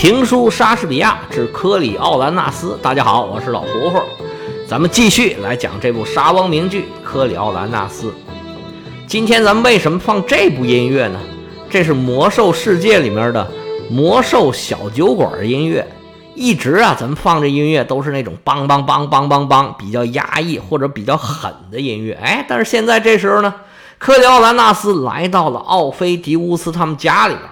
评书莎士比亚之科里奥兰纳斯。大家好，我是老胡胡，咱们继续来讲这部莎翁名剧《科里奥兰纳斯》。今天咱们为什么放这部音乐呢？这是魔兽世界里面的魔兽小酒馆音乐。一直啊，咱们放这音乐都是那种梆梆梆梆梆梆，比较压抑或者比较狠的音乐。哎，但是现在这时候呢，科里奥兰纳斯来到了奥菲迪乌斯他们家里边，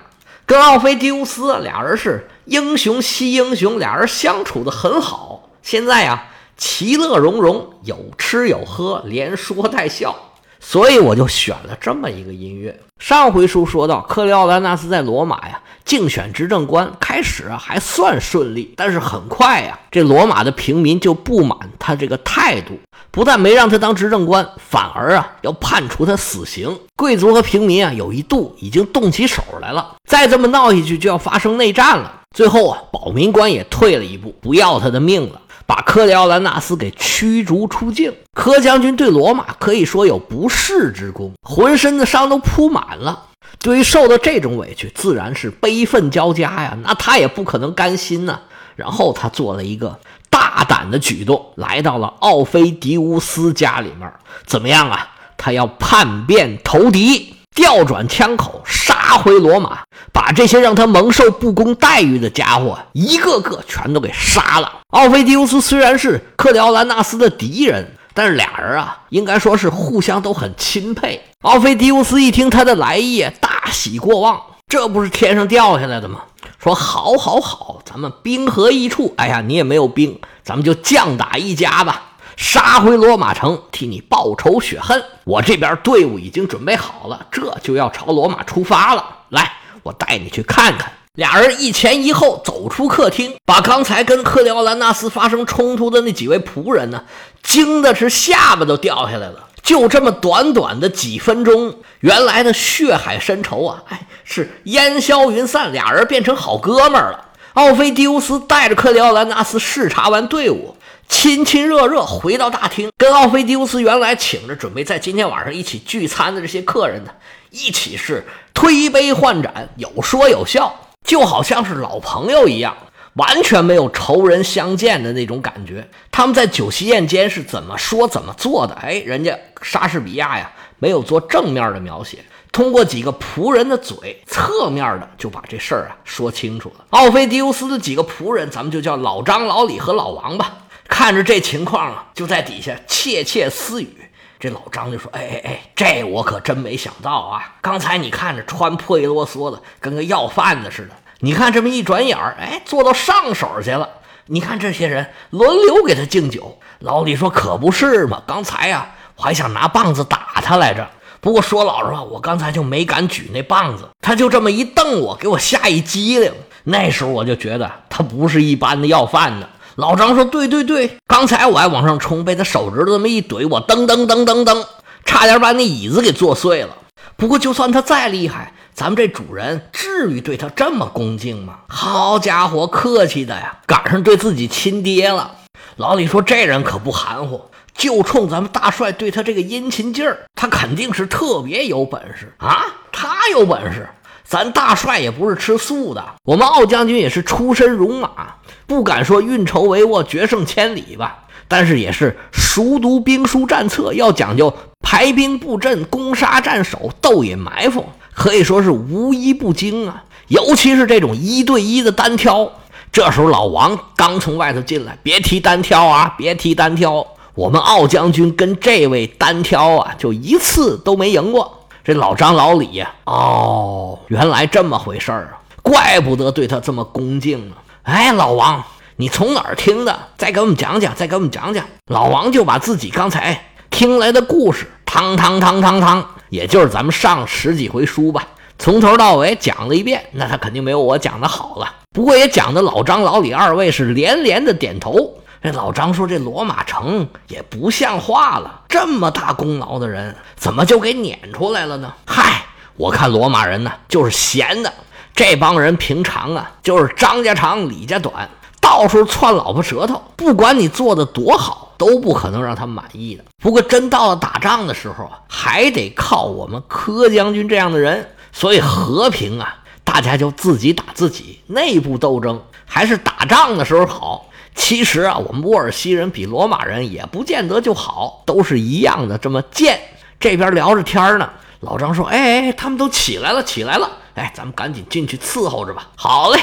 跟奥菲迪乌斯俩人是英雄惜英雄，俩人相处的很好。现在呀，其乐融融，有吃有喝，连说带笑。所以我就选了这么一个音乐。上回书说到，克里奥兰纳斯在罗马呀竞选执政官，开始啊还算顺利，但是很快呀，这罗马的平民就不满他这个态度，不但没让他当执政官，反而啊要判处他死刑。贵族和平民啊有一度已经动起手来了，再这么闹下去就要发生内战了。最后啊，保民官也退了一步，不要他的命了。把科里奥兰纳斯给驱逐出境。柯将军对罗马可以说有不世之功，浑身的伤都铺满了。对于受到这种委屈，自然是悲愤交加呀。那他也不可能甘心呢。然后他做了一个大胆的举动，来到了奥菲迪乌斯家里面。怎么样啊？他要叛变投敌。调转枪口，杀回罗马，把这些让他蒙受不公待遇的家伙一个个全都给杀了。奥菲迪乌斯虽然是克里奥兰纳斯的敌人，但是俩人啊，应该说是互相都很钦佩。奥菲迪乌斯一听他的来意，大喜过望，这不是天上掉下来的吗？说好，好，好，咱们兵合一处。哎呀，你也没有兵，咱们就将打一家吧。杀回罗马城，替你报仇雪恨。我这边队伍已经准备好了，这就要朝罗马出发了。来，我带你去看看。俩人一前一后走出客厅，把刚才跟克里奥兰纳斯发生冲突的那几位仆人呢，惊的是下巴都掉下来了。就这么短短的几分钟，原来的血海深仇啊，哎，是烟消云散，俩人变成好哥们儿了。奥菲迪乌斯带着克里奥兰纳斯视察完队伍。亲亲热热回到大厅，跟奥菲迪乌斯原来请着准备在今天晚上一起聚餐的这些客人呢，一起是推杯换盏，有说有笑，就好像是老朋友一样，完全没有仇人相见的那种感觉。他们在酒席宴间是怎么说怎么做的？哎，人家莎士比亚呀，没有做正面的描写，通过几个仆人的嘴，侧面的就把这事儿啊说清楚了。奥菲迪乌斯的几个仆人，咱们就叫老张、老李和老王吧。看着这情况啊，就在底下窃窃私语。这老张就说：“哎哎哎，这我可真没想到啊！刚才你看着穿破衣啰嗦的，跟个要饭的似的。你看这么一转眼儿，哎，做到上手去了。你看这些人轮流给他敬酒。老李说：可不是嘛！刚才呀，我还想拿棒子打他来着。不过说老实话，我刚才就没敢举那棒子。他就这么一瞪我，给我吓一激灵。那时候我就觉得他不是一般的要饭的。”老张说：“对对对，刚才我还往上冲，被他手指头这么一怼，我噔噔噔噔噔，差点把那椅子给坐碎了。不过就算他再厉害，咱们这主人至于对他这么恭敬吗？好家伙，客气的呀，赶上对自己亲爹了。”老李说：“这人可不含糊，就冲咱们大帅对他这个殷勤劲儿，他肯定是特别有本事啊！他有本事，咱大帅也不是吃素的，我们奥将军也是出身戎马。”不敢说运筹帷幄、决胜千里吧，但是也是熟读兵书战策，要讲究排兵布阵、攻杀战守、斗隐埋伏，可以说是无一不精啊。尤其是这种一对一的单挑，这时候老王刚从外头进来，别提单挑啊，别提单挑，我们奥将军跟这位单挑啊，就一次都没赢过。这老张、老李呀，哦，原来这么回事儿啊，怪不得对他这么恭敬呢。哎，老王，你从哪儿听的？再给我们讲讲，再给我们讲讲。老王就把自己刚才听来的故事，汤汤汤汤汤，也就是咱们上十几回书吧，从头到尾讲了一遍。那他肯定没有我讲的好了，不过也讲的老张、老李二位是连连的点头。这老张说：“这罗马城也不像话了，这么大功劳的人，怎么就给撵出来了呢？”嗨，我看罗马人呢，就是闲的。这帮人平常啊，就是张家长李家短，到处窜老婆舌头。不管你做的多好，都不可能让他满意的。不过真到了打仗的时候啊，还得靠我们柯将军这样的人。所以和平啊，大家就自己打自己，内部斗争还是打仗的时候好。其实啊，我们沃尔西人比罗马人也不见得就好，都是一样的这么贱。这边聊着天呢，老张说：“哎，他们都起来了，起来了！哎，咱们赶紧进去伺候着吧。”好嘞，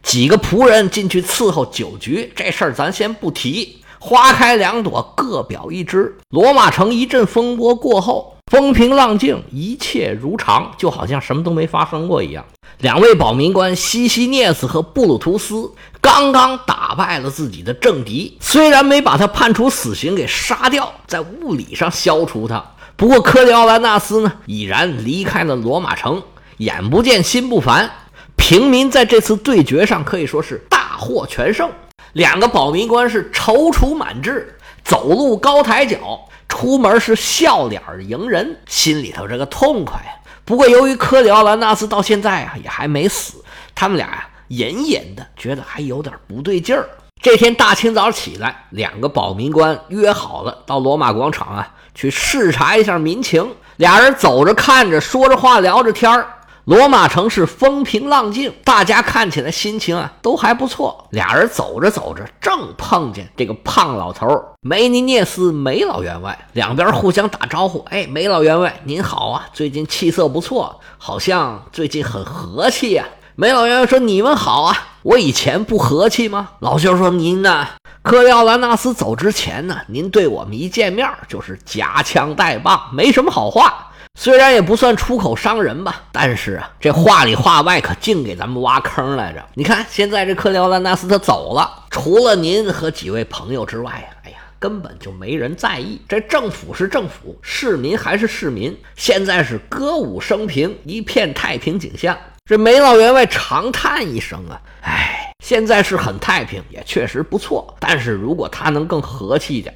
几个仆人进去伺候酒局，这事儿咱先不提。花开两朵，各表一枝。罗马城一阵风波过后，风平浪静，一切如常，就好像什么都没发生过一样。两位保民官西西涅斯和布鲁图斯刚刚打败了自己的政敌，虽然没把他判处死刑给杀掉，在物理上消除他，不过科里奥兰纳斯呢已然离开了罗马城，眼不见心不烦。平民在这次对决上可以说是大获全胜，两个保民官是踌躇满志，走路高抬脚，出门是笑脸迎人，心里头这个痛快呀。不过，由于科里奥兰纳斯到现在啊也还没死，他们俩呀隐隐的觉得还有点不对劲儿。这天大清早起来，两个保民官约好了到罗马广场啊去视察一下民情。俩人走着看着，说着话，聊着天儿。罗马城是风平浪静，大家看起来心情啊都还不错。俩人走着走着，正碰见这个胖老头梅尼涅斯梅老员外，两边互相打招呼。哎，梅老员外您好啊，最近气色不错，好像最近很和气呀。梅老员说：“你们好啊，我以前不和气吗？”老兄说：“您呢？克里奥兰纳斯走之前呢，您对我们一见面就是夹枪带棒，没什么好话。”虽然也不算出口伤人吧，但是啊，这话里话外可净给咱们挖坑来着。你看，现在这克里奥兰纳斯他走了，除了您和几位朋友之外呀，哎呀，根本就没人在意。这政府是政府，市民还是市民，现在是歌舞升平，一片太平景象。这梅老员外长叹一声啊，哎，现在是很太平，也确实不错。但是如果他能更和气一点，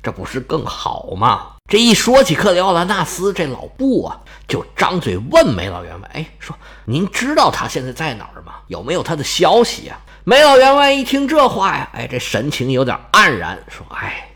这不是更好吗？这一说起克里奥兰纳斯，这老布啊就张嘴问梅老员外：“哎，说您知道他现在在哪儿吗？有没有他的消息啊？”梅老员外一听这话呀，哎，这神情有点黯然，说：“哎，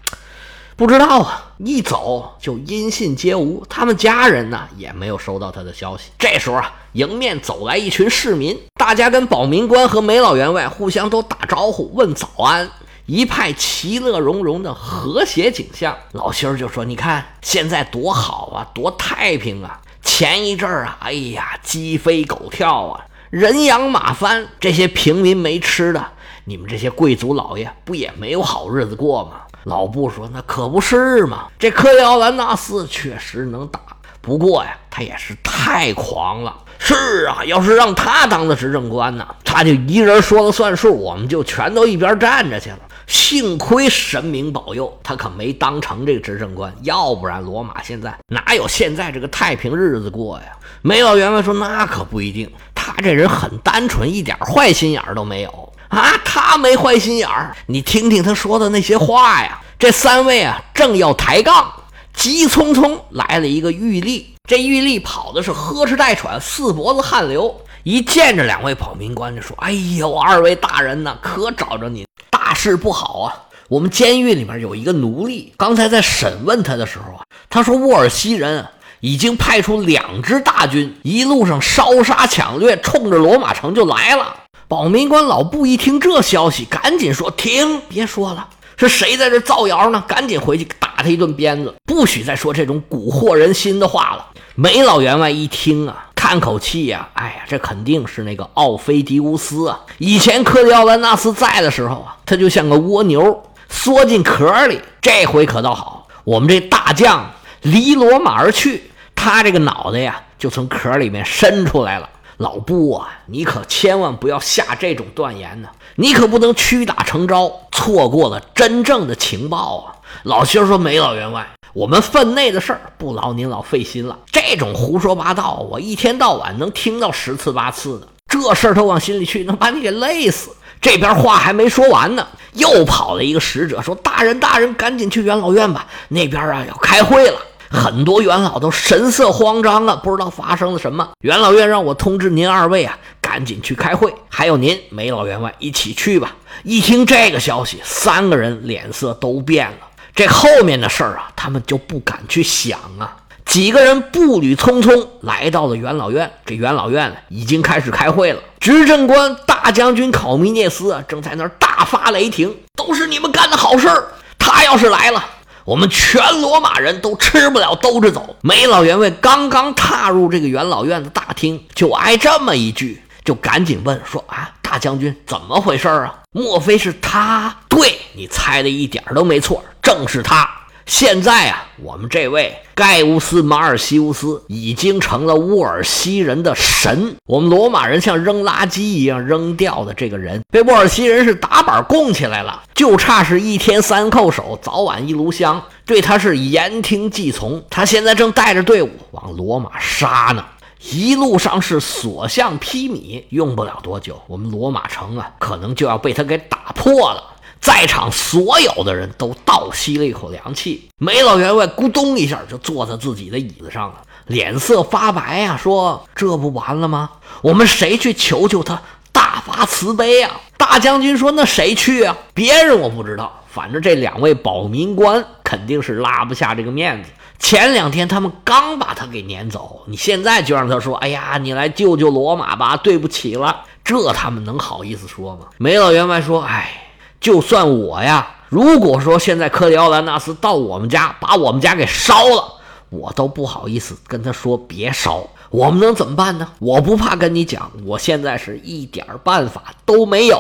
不知道啊，一走就音信皆无，他们家人呢也没有收到他的消息。”这时候啊，迎面走来一群市民，大家跟保民官和梅老员外互相都打招呼，问早安。一派其乐融融的和谐景象，老心儿就说：“你看现在多好啊，多太平啊！前一阵儿啊，哎呀，鸡飞狗跳啊，人仰马翻，这些平民没吃的，你们这些贵族老爷不也没有好日子过吗？”老布说：“那可不是嘛，这克里奥兰纳斯确实能打，不过呀，他也是太狂了。是啊，要是让他当了执政官呢，他就一人说了算数，我们就全都一边站着去了。”幸亏神明保佑，他可没当成这个执政官，要不然罗马现在哪有现在这个太平日子过呀？梅老员外说：“那可不一定，他这人很单纯，一点坏心眼都没有啊。他没坏心眼儿，你听听他说的那些话呀。”这三位啊，正要抬杠，急匆匆来了一个玉吏，这玉吏跑的是呵哧带喘，四脖子汗流，一见着两位保民官就说：“哎呦，二位大人呐，可找着您。”大事不好啊！我们监狱里面有一个奴隶，刚才在审问他的时候啊，他说沃尔西人已经派出两支大军，一路上烧杀抢掠，冲着罗马城就来了。保民官老布一听这消息，赶紧说：“停，别说了，是谁在这造谣呢？赶紧回去打他一顿鞭子，不许再说这种蛊惑人心的话了。”梅老员外一听啊。叹口气呀，哎呀，这肯定是那个奥菲迪乌斯啊！以前克里奥兰纳斯在的时候啊，他就像个蜗牛，缩进壳里。这回可倒好，我们这大将离罗马而去，他这个脑袋呀，就从壳里面伸出来了。老布啊，你可千万不要下这种断言呢，你可不能屈打成招，错过了真正的情报啊！老薛说：“梅老员外。”我们分内的事儿不劳您老费心了，这种胡说八道，我一天到晚能听到十次八次的，这事儿都往心里去，能把你给累死。这边话还没说完呢，又跑了一个使者，说：“大人，大人，赶紧去元老院吧，那边啊要开会了。”很多元老都神色慌张啊，不知道发生了什么。元老院让我通知您二位啊，赶紧去开会，还有您梅老员外一起去吧。一听这个消息，三个人脸色都变了。这后面的事儿啊，他们就不敢去想啊。几个人步履匆匆来到了元老院。这元老院已经开始开会了。执政官大将军考米涅斯啊，正在那儿大发雷霆：“都是你们干的好事儿！他要是来了，我们全罗马人都吃不了兜着走。”梅老员外刚刚踏入这个元老院的大厅，就挨这么一句，就赶紧问说：“啊，大将军，怎么回事啊？莫非是他？对你猜的一点都没错，正是他。”现在啊，我们这位盖乌斯·马尔西乌斯已经成了沃尔西人的神。我们罗马人像扔垃圾一样扔掉的这个人，被沃尔西人是打板供起来了，就差是一天三叩首，早晚一炉香，对他是言听计从。他现在正带着队伍往罗马杀呢，一路上是所向披靡，用不了多久，我们罗马城啊，可能就要被他给打破了。在场所有的人都倒吸了一口凉气，梅老员外咕咚一下就坐在自己的椅子上了，脸色发白呀，说：“这不完了吗？我们谁去求求他，大发慈悲呀？”大将军说：“那谁去啊？别人我不知道，反正这两位保民官肯定是拉不下这个面子。前两天他们刚把他给撵走，你现在就让他说：‘哎呀，你来救救罗马吧，对不起了。’这他们能好意思说吗？”梅老员外说：“哎。”就算我呀，如果说现在克里奥兰纳斯到我们家把我们家给烧了，我都不好意思跟他说别烧。我们能怎么办呢？我不怕跟你讲，我现在是一点办法都没有。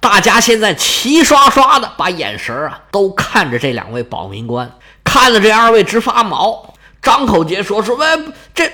大家现在齐刷刷的把眼神啊都看着这两位保民官，看着这二位直发毛。张口结说说，喂，这，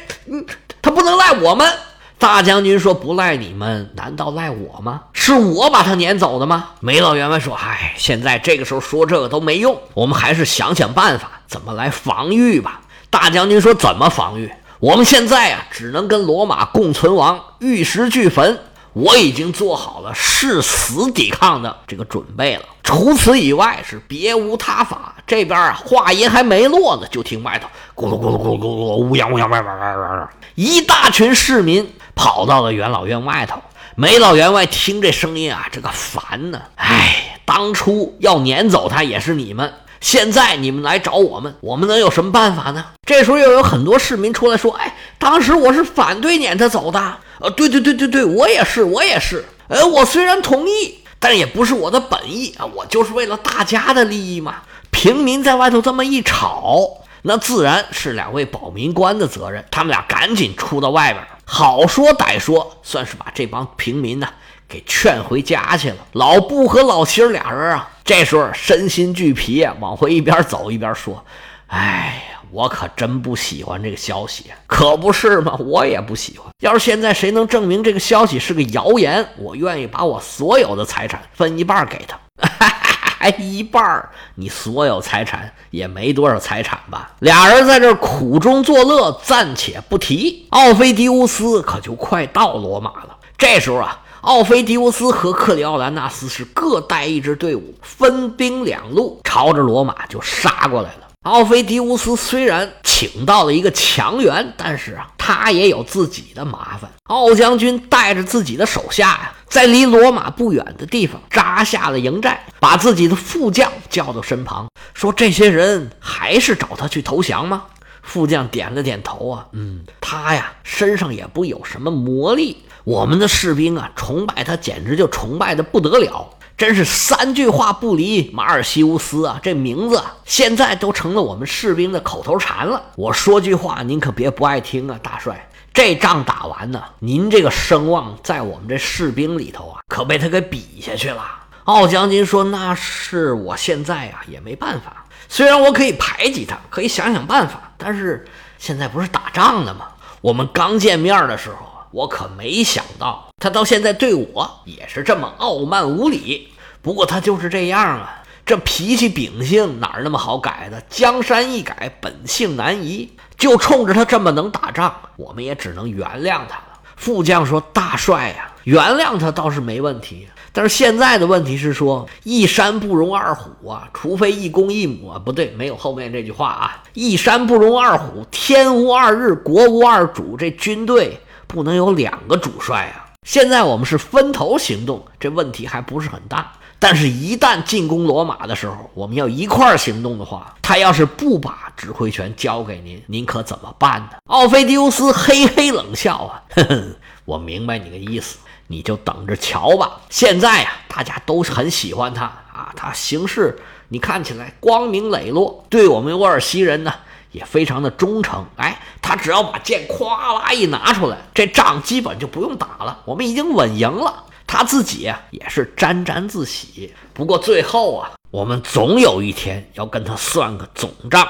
他不能赖我们。大将军说：“不赖你们，难道赖我吗？是我把他撵走的吗？”梅老员外说：“唉，现在这个时候说这个都没用，我们还是想想办法，怎么来防御吧。”大将军说：“怎么防御？我们现在啊，只能跟罗马共存亡，玉石俱焚。我已经做好了誓死抵抗的这个准备了，除此以外是别无他法。”这边啊，话音还没落呢，就听外头咕噜咕噜咕噜咕噜，乌泱乌泱，哇哇哇哇哇，一大群市民。跑到了元老院外头，梅老员外听这声音啊，这个烦呢。哎，当初要撵走他也是你们，现在你们来找我们，我们能有什么办法呢？这时候又有很多市民出来说：“哎，当时我是反对撵他走的。呃，对对对对对，我也是，我也是。呃，我虽然同意，但也不是我的本意啊，我就是为了大家的利益嘛。平民在外头这么一吵，那自然是两位保民官的责任，他们俩赶紧出到外边。”好说歹说，算是把这帮平民呢给劝回家去了。老布和老七俩人啊，这时候身心俱疲，往回一边走一边说：“哎呀，我可真不喜欢这个消息，可不是吗？我也不喜欢。要是现在谁能证明这个消息是个谣言，我愿意把我所有的财产分一半给他。” 还一半儿，你所有财产也没多少财产吧？俩人在这苦中作乐，暂且不提。奥菲迪乌斯可就快到罗马了。这时候啊，奥菲迪乌斯和克里奥兰纳斯是各带一支队伍，分兵两路，朝着罗马就杀过来了。奥菲迪乌斯虽然请到了一个强援，但是啊，他也有自己的麻烦。奥将军带着自己的手下呀。在离罗马不远的地方扎下了营寨，把自己的副将叫到身旁，说：“这些人还是找他去投降吗？”副将点了点头啊，嗯，他呀身上也不有什么魔力，我们的士兵啊崇拜他，简直就崇拜的不得了，真是三句话不离马尔西乌斯啊！这名字现在都成了我们士兵的口头禅了。我说句话，您可别不爱听啊，大帅。这仗打完呢，您这个声望在我们这士兵里头啊，可被他给比下去了。奥将军说：“那是我现在呀也没办法。虽然我可以排挤他，可以想想办法，但是现在不是打仗呢吗？我们刚见面的时候，我可没想到他到现在对我也是这么傲慢无礼。不过他就是这样啊，这脾气秉性哪那么好改的？江山易改，本性难移。”就冲着他这么能打仗，我们也只能原谅他了。副将说：“大帅呀，原谅他倒是没问题，但是现在的问题是说，一山不容二虎啊，除非一公一母啊，不对，没有后面这句话啊，一山不容二虎，天无二日，国无二主，这军队不能有两个主帅啊。现在我们是分头行动，这问题还不是很大。”但是，一旦进攻罗马的时候，我们要一块儿行动的话，他要是不把指挥权交给您，您可怎么办呢？奥菲迪乌斯嘿嘿冷笑啊，呵呵，我明白你的意思，你就等着瞧吧。现在啊，大家都很喜欢他啊，他行事你看起来光明磊落，对我们沃尔西人呢也非常的忠诚。哎，他只要把剑咵啦一拿出来，这仗基本就不用打了，我们已经稳赢了。他自己啊也是沾沾自喜。不过最后啊，我们总有一天要跟他算个总账。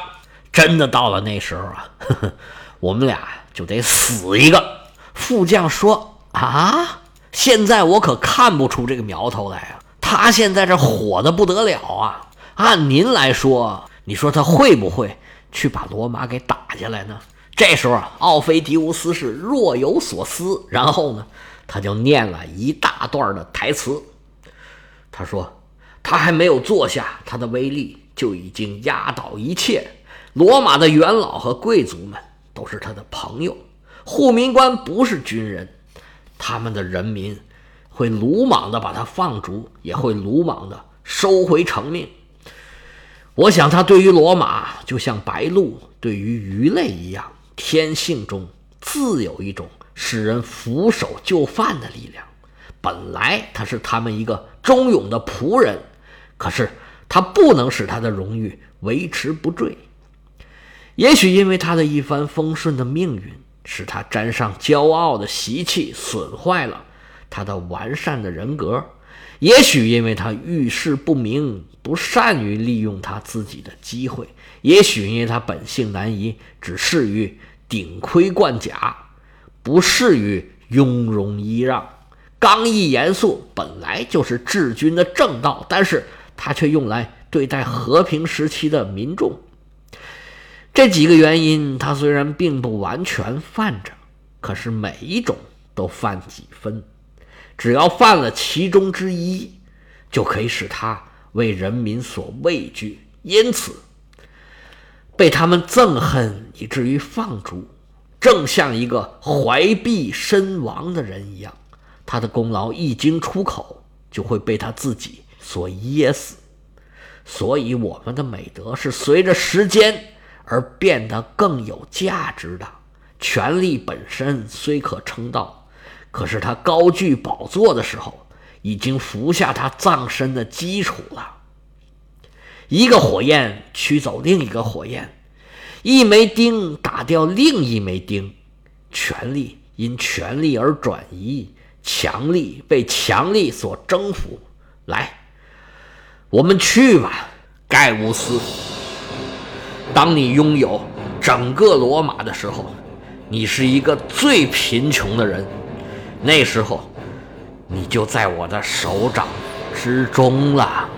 真的到了那时候啊，呵 呵我们俩就得死一个。副将说：“啊，现在我可看不出这个苗头来啊。他现在这火的不得了啊。按您来说，你说他会不会去把罗马给打下来呢？”这时候，奥菲迪乌斯是若有所思，然后呢？他就念了一大段的台词。他说：“他还没有坐下，他的威力就已经压倒一切。罗马的元老和贵族们都是他的朋友，护民官不是军人，他们的人民会鲁莽的把他放逐，也会鲁莽的收回成命。我想，他对于罗马就像白鹭对于鱼类一样，天性中自有一种。”使人俯首就范的力量，本来他是他们一个忠勇的仆人，可是他不能使他的荣誉维持不坠。也许因为他的一帆风顺的命运，使他沾上骄傲的习气，损坏了他的完善的人格；也许因为他遇事不明，不善于利用他自己的机会；也许因为他本性难移，只适于顶盔贯甲。不适于雍容揖让，刚毅严肃本来就是治军的正道，但是他却用来对待和平时期的民众。这几个原因，他虽然并不完全犯着，可是每一种都犯几分。只要犯了其中之一，就可以使他为人民所畏惧，因此被他们憎恨，以至于放逐。正像一个怀璧身亡的人一样，他的功劳一经出口，就会被他自己所噎死。所以，我们的美德是随着时间而变得更有价值的。权力本身虽可称道，可是他高居宝座的时候，已经服下他葬身的基础了。一个火焰驱走另一个火焰。一枚钉打掉另一枚钉，权力因权力而转移，强力被强力所征服。来，我们去吧，盖乌斯。当你拥有整个罗马的时候，你是一个最贫穷的人。那时候，你就在我的手掌之中了。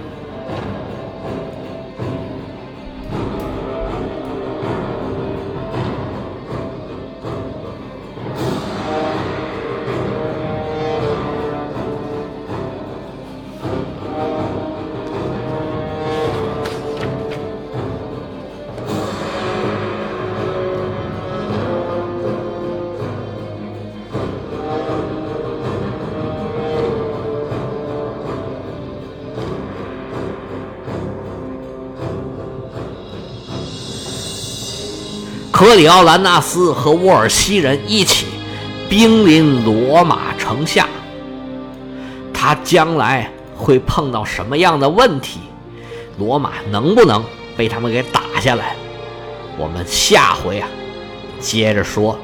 格里奥兰纳斯和沃尔西人一起兵临罗马城下，他将来会碰到什么样的问题？罗马能不能被他们给打下来？我们下回啊，接着说。